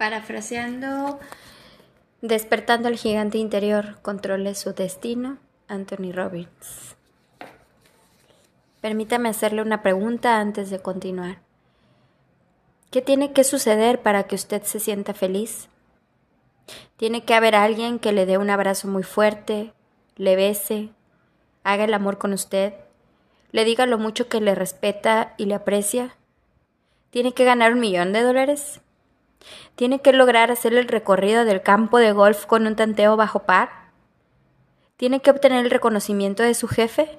Parafraseando, despertando al gigante interior, controle su destino, Anthony Robbins. Permítame hacerle una pregunta antes de continuar. ¿Qué tiene que suceder para que usted se sienta feliz? Tiene que haber alguien que le dé un abrazo muy fuerte, le bese, haga el amor con usted, le diga lo mucho que le respeta y le aprecia. Tiene que ganar un millón de dólares. Tiene que lograr hacer el recorrido del campo de golf con un tanteo bajo par. Tiene que obtener el reconocimiento de su jefe.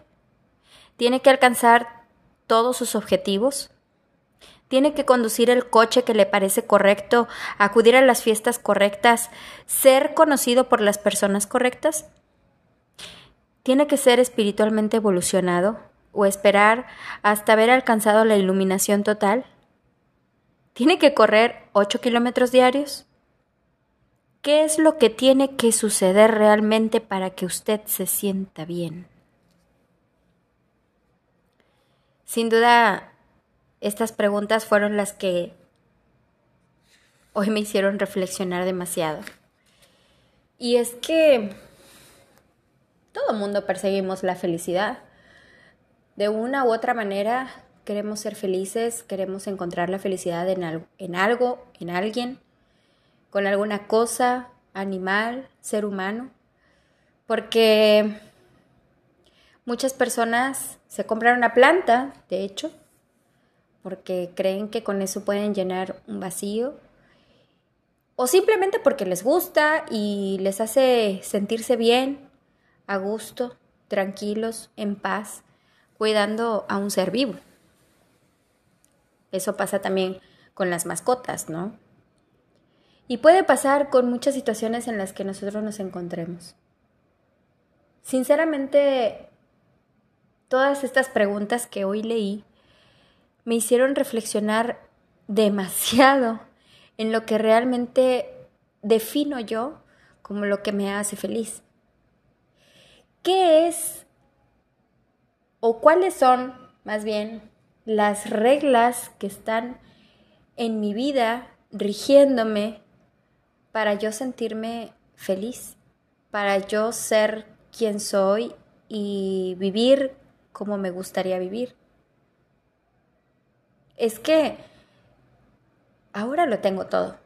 Tiene que alcanzar todos sus objetivos. Tiene que conducir el coche que le parece correcto, acudir a las fiestas correctas, ser conocido por las personas correctas. Tiene que ser espiritualmente evolucionado o esperar hasta haber alcanzado la iluminación total. ¿Tiene que correr 8 kilómetros diarios? ¿Qué es lo que tiene que suceder realmente para que usted se sienta bien? Sin duda, estas preguntas fueron las que hoy me hicieron reflexionar demasiado. Y es que todo mundo perseguimos la felicidad. De una u otra manera, queremos ser felices, queremos encontrar la felicidad en algo, en, algo, en alguien, con alguna cosa, animal, ser humano, porque muchas personas se compran una planta, de hecho, porque creen que con eso pueden llenar un vacío, o simplemente porque les gusta y les hace sentirse bien, a gusto, tranquilos, en paz, cuidando a un ser vivo. Eso pasa también con las mascotas, ¿no? Y puede pasar con muchas situaciones en las que nosotros nos encontremos. Sinceramente, todas estas preguntas que hoy leí me hicieron reflexionar demasiado en lo que realmente defino yo como lo que me hace feliz. ¿Qué es o cuáles son, más bien, las reglas que están en mi vida rigiéndome para yo sentirme feliz, para yo ser quien soy y vivir como me gustaría vivir. Es que ahora lo tengo todo.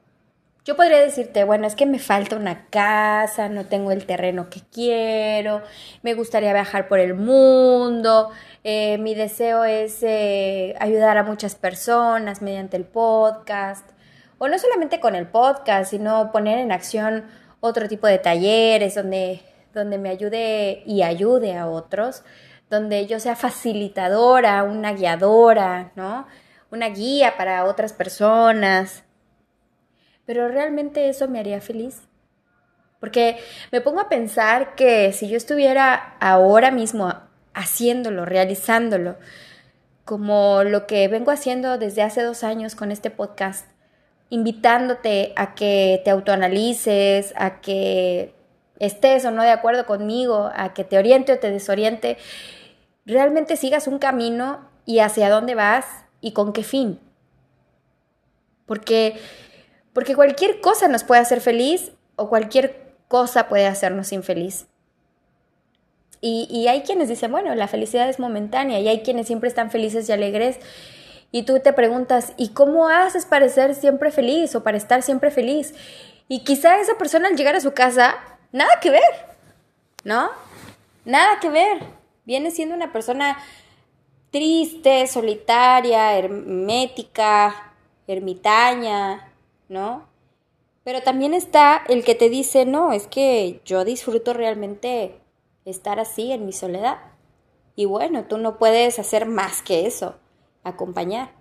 Yo podría decirte, bueno, es que me falta una casa, no tengo el terreno que quiero, me gustaría viajar por el mundo, eh, mi deseo es eh, ayudar a muchas personas mediante el podcast, o no solamente con el podcast, sino poner en acción otro tipo de talleres donde, donde me ayude y ayude a otros, donde yo sea facilitadora, una guiadora, ¿no? Una guía para otras personas, pero realmente eso me haría feliz. Porque me pongo a pensar que si yo estuviera ahora mismo haciéndolo, realizándolo, como lo que vengo haciendo desde hace dos años con este podcast, invitándote a que te autoanalices, a que estés o no de acuerdo conmigo, a que te oriente o te desoriente, realmente sigas un camino y hacia dónde vas y con qué fin. Porque porque cualquier cosa nos puede hacer feliz o cualquier cosa puede hacernos infeliz. Y, y hay quienes dicen, bueno, la felicidad es momentánea y hay quienes siempre están felices y alegres. Y tú te preguntas, ¿y cómo haces para ser siempre feliz o para estar siempre feliz? Y quizá esa persona al llegar a su casa, nada que ver, ¿no? Nada que ver. Viene siendo una persona triste, solitaria, hermética, ermitaña, ¿no? Pero también está el que te dice, no, es que yo disfruto realmente estar así en mi soledad. Y bueno, tú no puedes hacer más que eso, acompañar.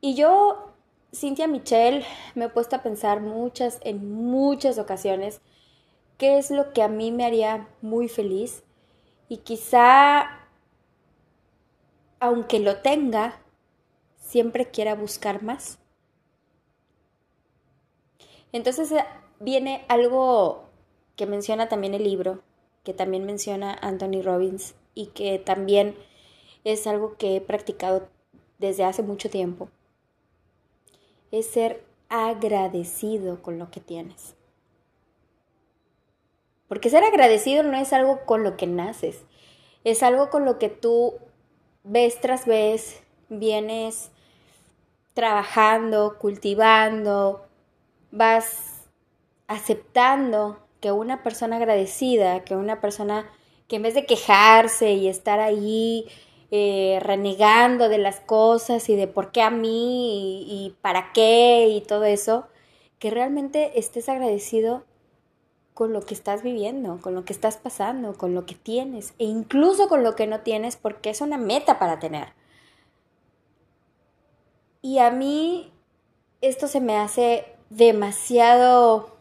Y yo, Cintia Michelle, me he puesto a pensar muchas, en muchas ocasiones, qué es lo que a mí me haría muy feliz. Y quizá, aunque lo tenga, siempre quiera buscar más. Entonces eh, viene algo que menciona también el libro, que también menciona Anthony Robbins y que también es algo que he practicado desde hace mucho tiempo. Es ser agradecido con lo que tienes. Porque ser agradecido no es algo con lo que naces, es algo con lo que tú vez tras vez vienes trabajando, cultivando, vas aceptando que una persona agradecida, que una persona que en vez de quejarse y estar ahí eh, renegando de las cosas y de por qué a mí y, y para qué y todo eso, que realmente estés agradecido con lo que estás viviendo, con lo que estás pasando, con lo que tienes e incluso con lo que no tienes porque es una meta para tener. Y a mí esto se me hace demasiado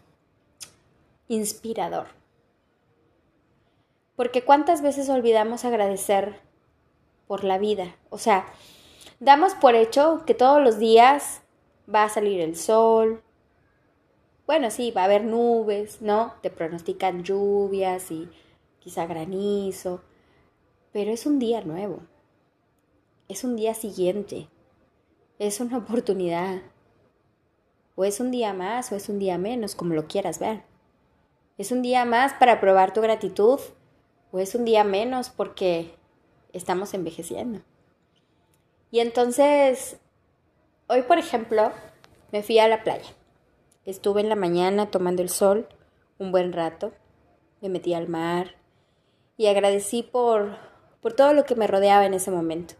inspirador. Porque cuántas veces olvidamos agradecer por la vida. O sea, damos por hecho que todos los días va a salir el sol, bueno, sí, va a haber nubes, ¿no? Te pronostican lluvias y quizá granizo, pero es un día nuevo, es un día siguiente, es una oportunidad, o es un día más o es un día menos, como lo quieras ver. Es un día más para probar tu gratitud, o es un día menos porque estamos envejeciendo. Y entonces, hoy por ejemplo, me fui a la playa. Estuve en la mañana tomando el sol un buen rato, me metí al mar y agradecí por, por todo lo que me rodeaba en ese momento.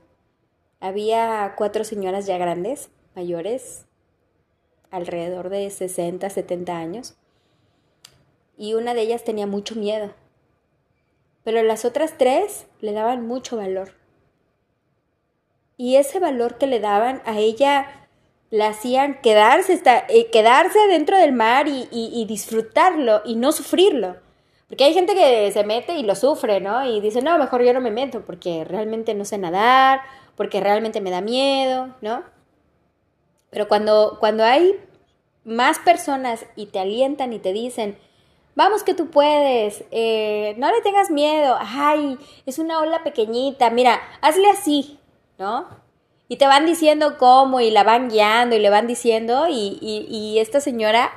Había cuatro señoras ya grandes, mayores, alrededor de 60, 70 años, y una de ellas tenía mucho miedo, pero las otras tres le daban mucho valor. Y ese valor que le daban a ella la hacían quedarse, eh, quedarse dentro del mar y, disfrutarlo y no sufrirlo. Porque hay gente que se mete y lo sufre, ¿no? Y dice, no, mejor yo no me meto porque realmente no sé nadar, porque realmente me da miedo, ¿no? Pero cuando, cuando hay más personas y te alientan y te dicen, vamos que tú puedes, eh, no le tengas miedo, ay, es una ola pequeñita, mira, hazle así, ¿no? Y te van diciendo cómo y la van guiando y le van diciendo y, y, esta señora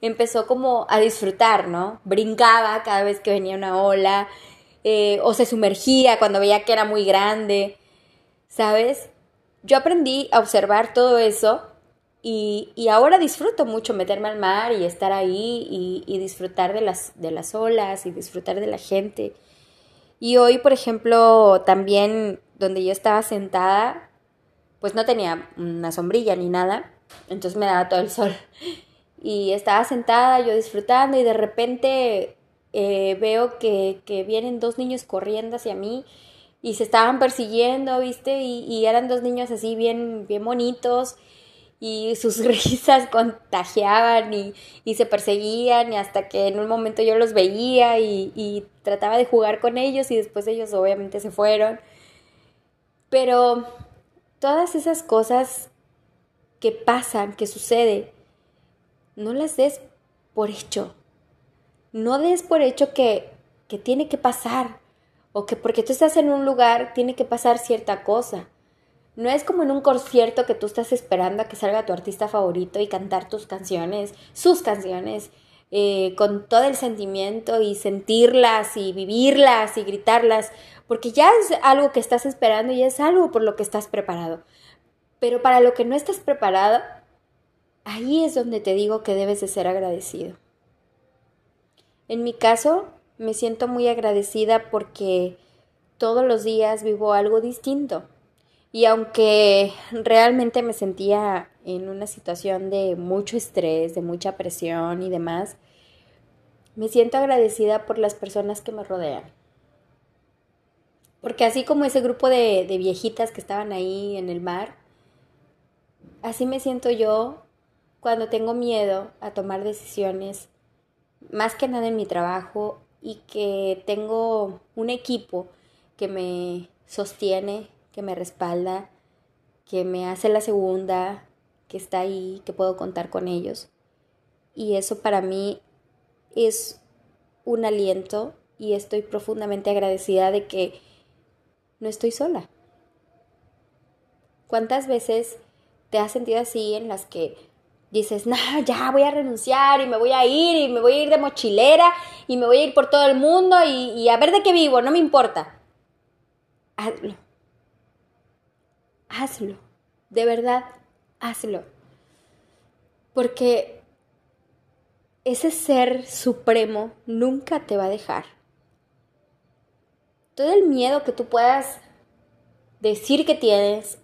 empezó como a disfrutar, ¿no? Brincaba cada vez que venía una ola eh, o se sumergía cuando veía que era muy grande, ¿sabes? Yo aprendí a observar todo eso y, y ahora disfruto mucho meterme al mar y estar ahí y, y disfrutar de las, de las olas y disfrutar de la gente. Y hoy, por ejemplo, también donde yo estaba sentada, pues no tenía una sombrilla ni nada, entonces me daba todo el sol. Y estaba sentada yo disfrutando y de repente eh, veo que, vienen dos niños corriendo hacia mí y se estaban persiguiendo, ¿viste? Y, eran dos niños así bien, bien bonitos y sus risas contagiaban y, se perseguían y hasta que en un momento yo los veía y, y trataba de jugar con ellos y después ellos obviamente se fueron. Pero todas esas cosas que pasan, que suceden, no las des por hecho. No des por hecho que, que tiene que pasar o que porque tú estás en un lugar tiene que pasar cierta cosa. No es como en un concierto que tú estás esperando a que salga tu artista favorito y cantar tus canciones, sus canciones, eh, con todo el sentimiento y sentirlas y vivirlas y gritarlas, porque ya es algo que estás esperando y es algo por lo que estás preparado. Pero para lo que no estás preparado, ahí es donde te digo que debes de ser agradecido. En mi caso, me siento muy agradecida porque todos los días vivo algo distinto. Y aunque realmente me sentía en una situación de mucho estrés, de mucha presión y demás, me siento agradecida por las personas que me rodean. Porque así como ese grupo de, viejitas que estaban ahí en el mar, así me siento yo cuando tengo miedo a tomar decisiones, más que nada en mi trabajo, y que tengo un equipo que me sostiene, que me respalda, que me hace la segunda, que está ahí, que puedo contar con ellos. Y eso para mí es un aliento y estoy profundamente agradecida de que no estoy sola. ¿Cuántas veces te has sentido así en las que dices, no, ya voy a renunciar y me voy a ir y me voy a ir de mochilera y me voy a ir por todo el mundo y, a ver de qué vivo, no me importa. Hazlo. Hazlo. De verdad, hazlo. Porque ese ser supremo nunca te va a dejar. Todo el miedo que tú puedas decir que tienes,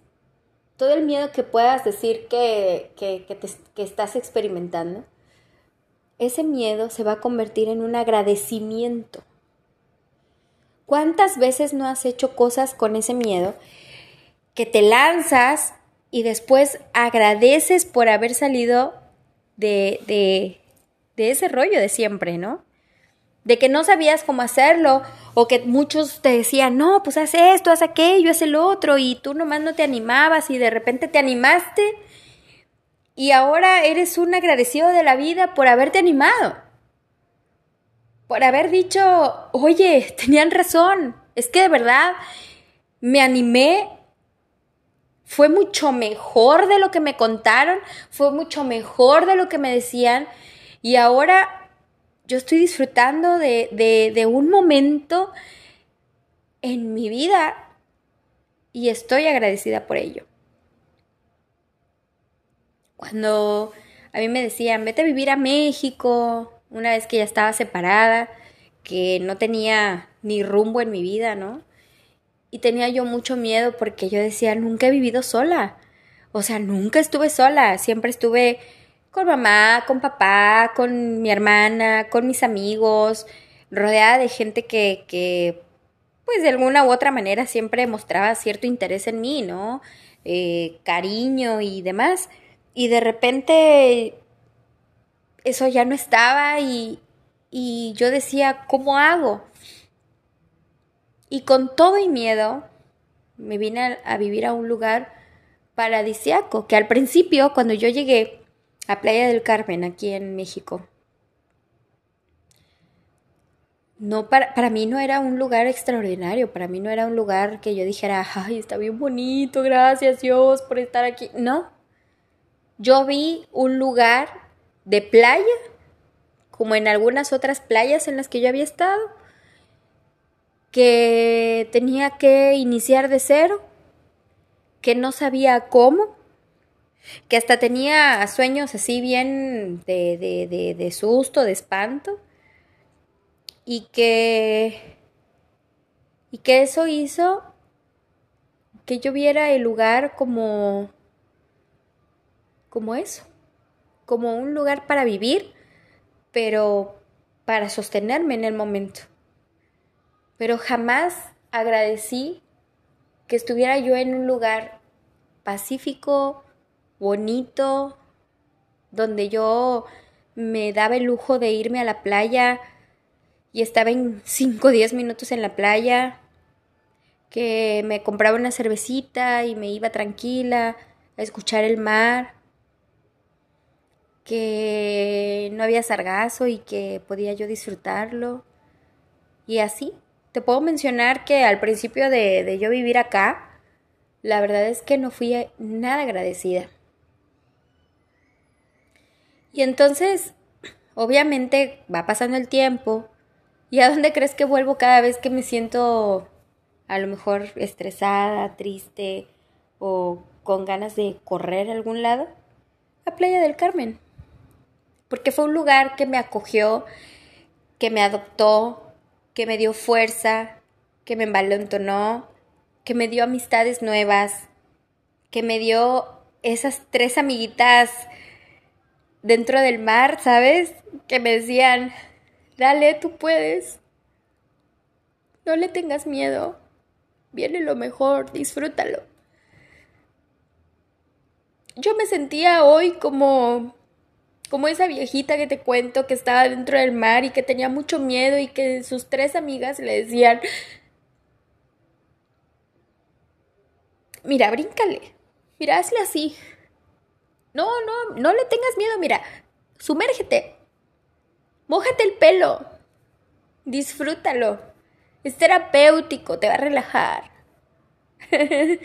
todo el miedo que puedas decir que, que, estás experimentando, ese miedo se va a convertir en un agradecimiento. ¿Cuántas veces no has hecho cosas con ese miedo que te lanzas y después agradeces por haber salido de, de, ese rollo de siempre, ¿no? de que no sabías cómo hacerlo o que muchos te decían, no, pues haz esto, haz aquello, haz el otro y tú nomás no te animabas y de repente te animaste y ahora eres un agradecido de la vida por haberte animado, por haber dicho, oye, tenían razón, es que de verdad me animé, fue mucho mejor de lo que me contaron, fue mucho mejor de lo que me decían y ahora yo estoy disfrutando de, un momento en mi vida y estoy agradecida por ello. Cuando a mí me decían, vete a vivir a México, una vez que ya estaba separada, que no tenía ni rumbo en mi vida, ¿no? Y tenía yo mucho miedo porque yo decía, nunca he vivido sola. O sea, nunca estuve sola, siempre estuve con mamá, con papá, con mi hermana, con mis amigos, rodeada de gente que, que pues de alguna u otra manera siempre mostraba cierto interés en mí, ¿no? Eh, cariño y demás. Y de repente eso ya no estaba y, y yo decía, ¿cómo hago? Y con todo y miedo me vine a, vivir a un lugar paradisiaco, que al principio, cuando yo llegué, a Playa del Carmen, aquí en México. No, para, para mí no era un lugar extraordinario, para mí no era un lugar que yo dijera, ay, está bien bonito, gracias Dios por estar aquí. No, yo vi un lugar de playa, como en algunas otras playas en las que yo había estado, que tenía que iniciar de cero, que no sabía cómo, que hasta tenía sueños así bien de, de, de, susto, de espanto, y que, y que eso hizo que yo viera el lugar como, como eso, como un lugar para vivir, pero para sostenerme en el momento. Pero jamás agradecí que estuviera yo en un lugar pacífico, bonito, donde yo me daba el lujo de irme a la playa y estaba en 5 o 10 minutos en la playa, que me compraba una cervecita y me iba tranquila a escuchar el mar, que no había sargazo y que podía yo disfrutarlo. Y así, te puedo mencionar que al principio de, yo vivir acá, la verdad es que no fui nada agradecida. Y entonces, obviamente, va pasando el tiempo. ¿Y a dónde crees que vuelvo cada vez que me siento a lo mejor estresada, triste o con ganas de correr a algún lado? A Playa del Carmen. Porque fue un lugar que me acogió, que me adoptó, que me dio fuerza, que me envalentonó, que me dio amistades nuevas, que me dio esas tres amiguitas dentro del mar, ¿sabes? Que me decían, dale, tú puedes. No le tengas miedo. Viene lo mejor, disfrútalo. Yo me sentía hoy como como esa viejita que te cuento que estaba dentro del mar y que tenía mucho miedo y que sus tres amigas le decían, mira, bríncale, mira, hazle así, no, no, no le tengas miedo, mira, sumérgete, mójate el pelo, disfrútalo, es terapéutico, te va a relajar.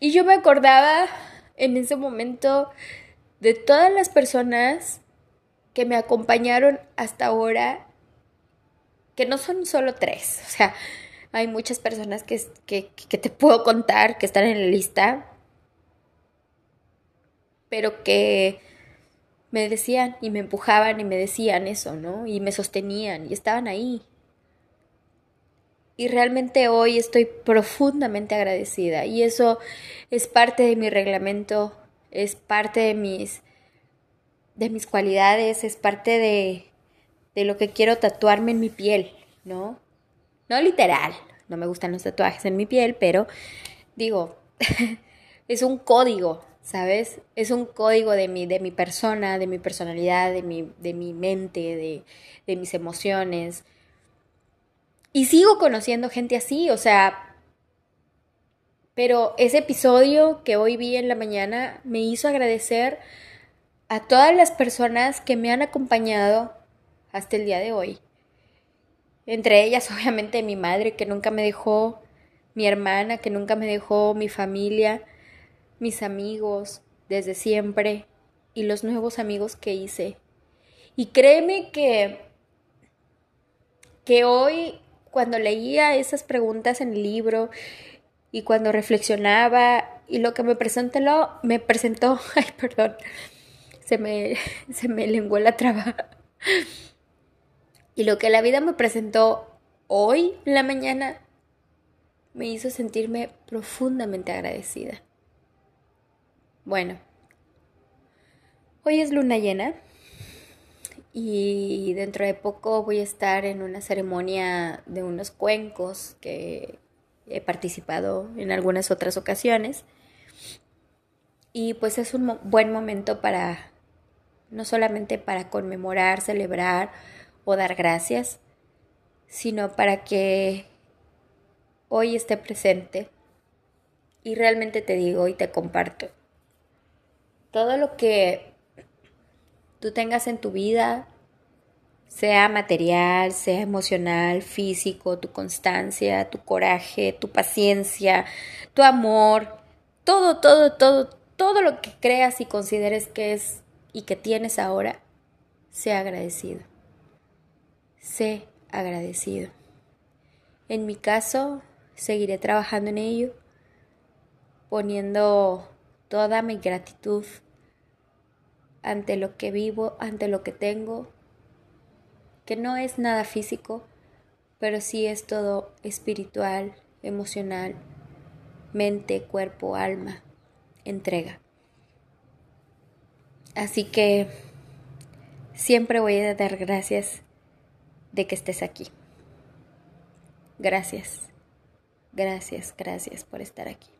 y yo me acordaba en ese momento de todas las personas que me acompañaron hasta ahora, que no son solo tres, o sea, hay muchas personas que, que, que te puedo contar que están en la lista, pero que me decían y me empujaban y me decían eso, ¿no? Y me sostenían y estaban ahí. Y realmente hoy estoy profundamente agradecida y eso es parte de mi reglamento, es parte de mis de mis cualidades, es parte de de lo que quiero tatuarme en mi piel, ¿no? No literal, no me gustan los tatuajes en mi piel, pero digo, es un código, ¿sabes? Es un código de mi, de mi persona, de mi personalidad, de mi, de mi mente, de, de mis emociones. Y sigo conociendo gente así, o sea, pero ese episodio que hoy vi en la mañana me hizo agradecer a todas las personas que me han acompañado hasta el día de hoy. Entre ellas, obviamente, mi madre que nunca me dejó, mi hermana que nunca me dejó, mi familia, mis amigos desde siempre y los nuevos amigos que hice. Y créeme que, que hoy, cuando leía esas preguntas en el libro y cuando reflexionaba y lo que me presentó, me presentó, ay, perdón, se me, se me lenguó la traba. Y lo que la vida me presentó hoy en la mañana me hizo sentirme profundamente agradecida. Bueno, hoy es luna llena y dentro de poco voy a estar en una ceremonia de unos cuencos que he participado en algunas otras ocasiones. Y pues es un buen momento para, no solamente para conmemorar, celebrar o dar gracias, sino para que hoy esté presente. Y realmente te digo y te comparto todo lo que tú tengas en tu vida, sea material, sea emocional, físico, tu constancia, tu coraje, tu paciencia, tu amor, todo, todo, todo, todo lo que creas y consideres que es y que tienes ahora, sea agradecido. Sé agradecido. En mi caso, seguiré trabajando en ello, poniendo toda mi gratitud ante lo que vivo, ante lo que tengo, que no es nada físico, pero sí es todo espiritual, emocional, mente, cuerpo, alma, entrega. Así que siempre voy a dar gracias de que estés aquí. Gracias, gracias, gracias por estar aquí.